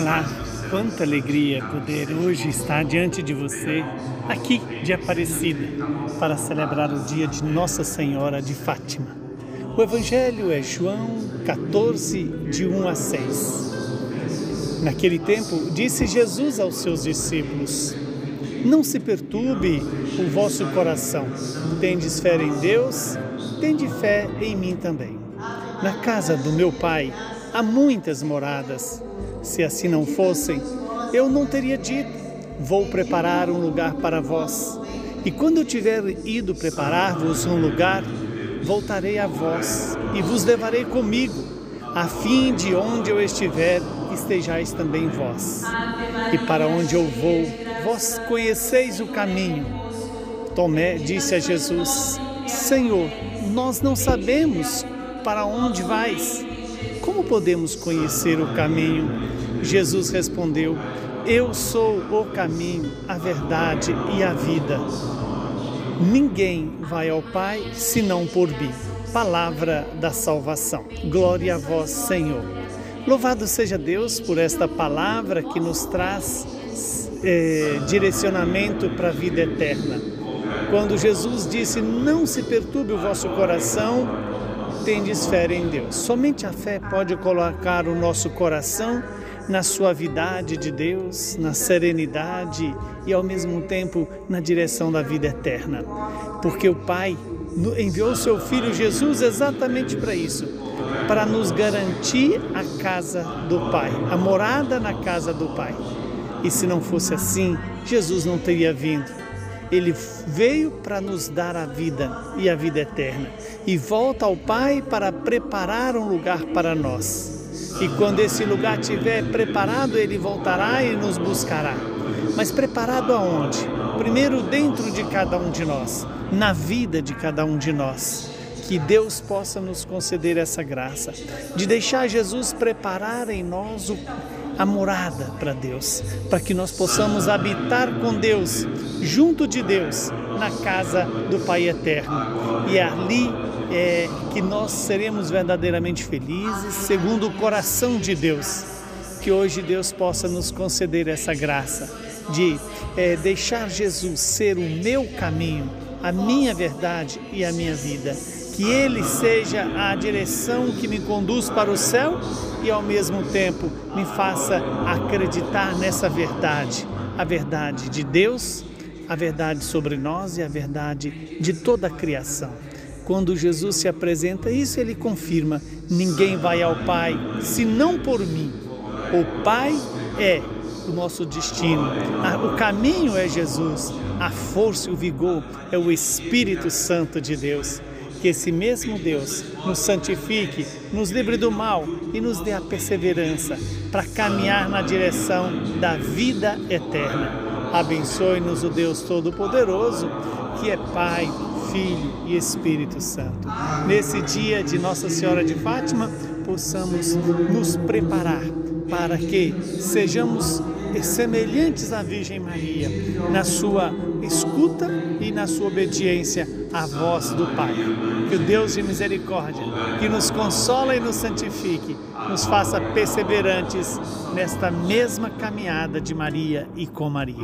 Olá, quanta alegria poder hoje estar diante de você, aqui de Aparecida, para celebrar o dia de Nossa Senhora de Fátima. O Evangelho é João 14, de 1 a 6. Naquele tempo, disse Jesus aos seus discípulos: Não se perturbe o vosso coração. Tendes fé em Deus, tende fé em mim também. Na casa do meu Pai há muitas moradas. Se assim não fossem, eu não teria dito: Vou preparar um lugar para vós. E quando eu tiver ido preparar-vos um lugar, voltarei a vós e vos levarei comigo, a fim de onde eu estiver, estejais também vós. E para onde eu vou, vós conheceis o caminho. Tomé disse a Jesus: Senhor, nós não sabemos para onde vais. Como podemos conhecer o caminho? Jesus respondeu: Eu sou o caminho, a verdade e a vida. Ninguém vai ao Pai senão por mim. Palavra da salvação. Glória a vós, Senhor. Louvado seja Deus por esta palavra que nos traz é, direcionamento para a vida eterna. Quando Jesus disse: Não se perturbe o vosso coração, tendes fé em Deus. Somente a fé pode colocar o nosso coração na suavidade de Deus, na serenidade e ao mesmo tempo na direção da vida eterna. Porque o Pai enviou seu filho Jesus exatamente para isso, para nos garantir a casa do Pai, a morada na casa do Pai. E se não fosse assim, Jesus não teria vindo. Ele veio para nos dar a vida e a vida eterna e volta ao Pai para preparar um lugar para nós. E quando esse lugar estiver preparado, ele voltará e nos buscará. Mas preparado aonde? Primeiro dentro de cada um de nós, na vida de cada um de nós. Que Deus possa nos conceder essa graça de deixar Jesus preparar em nós o a morada para Deus, para que nós possamos habitar com Deus, junto de Deus, na casa do Pai Eterno. E ali é que nós seremos verdadeiramente felizes, segundo o coração de Deus. Que hoje Deus possa nos conceder essa graça de é, deixar Jesus ser o meu caminho, a minha verdade e a minha vida que Ele seja a direção que me conduz para o céu e ao mesmo tempo me faça acreditar nessa verdade, a verdade de Deus, a verdade sobre nós e a verdade de toda a criação. Quando Jesus se apresenta isso, ele confirma: ninguém vai ao Pai senão por mim. O Pai é o nosso destino. O caminho é Jesus, a força e o vigor é o Espírito Santo de Deus que esse mesmo Deus nos santifique, nos livre do mal e nos dê a perseverança para caminhar na direção da vida eterna. Abençoe-nos o Deus Todo-Poderoso, que é Pai, Filho e Espírito Santo. Nesse dia de Nossa Senhora de Fátima, possamos nos preparar para que sejamos semelhantes à Virgem Maria na sua escuta e na sua obediência à voz do Pai. Que o Deus de misericórdia, que nos consola e nos santifique, nos faça perseverantes nesta mesma caminhada de Maria e com Maria.